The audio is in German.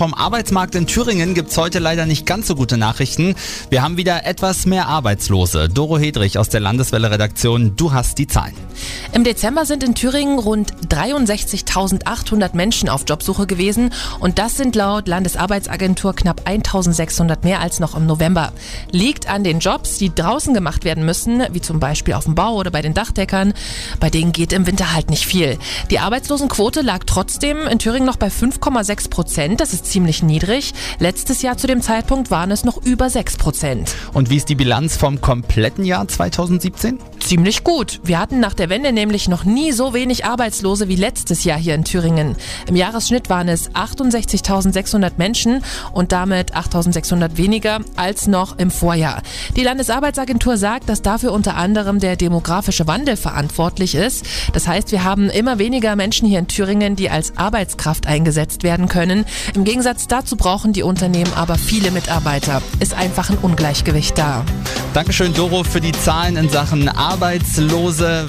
vom Arbeitsmarkt in Thüringen gibt's heute leider nicht ganz so gute Nachrichten. Wir haben wieder etwas mehr Arbeitslose. Doro Hedrich aus der Landeswelle-Redaktion, du hast die Zahlen. Im Dezember sind in Thüringen rund 63.800 Menschen auf Jobsuche gewesen und das sind laut Landesarbeitsagentur knapp 1.600 mehr als noch im November. Liegt an den Jobs, die draußen gemacht werden müssen, wie zum Beispiel auf dem Bau oder bei den Dachdeckern. Bei denen geht im Winter halt nicht viel. Die Arbeitslosenquote lag trotzdem in Thüringen noch bei 5,6 Prozent. Das ist ziemlich niedrig. Letztes Jahr zu dem Zeitpunkt waren es noch über 6 Prozent. Und wie ist die Bilanz vom kompletten Jahr 2017? Ziemlich gut. Wir hatten nach der Wende nämlich noch nie so wenig Arbeitslose wie letztes Jahr hier in Thüringen. Im Jahresschnitt waren es 68.600 Menschen und damit 8.600 weniger als noch im Vorjahr. Die Landesarbeitsagentur sagt, dass dafür unter anderem der demografische Wandel verantwortlich ist. Das heißt, wir haben immer weniger Menschen hier in Thüringen, die als Arbeitskraft eingesetzt werden können. Im Gegensatz dazu brauchen die Unternehmen aber viele Mitarbeiter. Ist einfach ein Ungleichgewicht da. Dankeschön, Doro, für die Zahlen in Sachen Arbeitslose.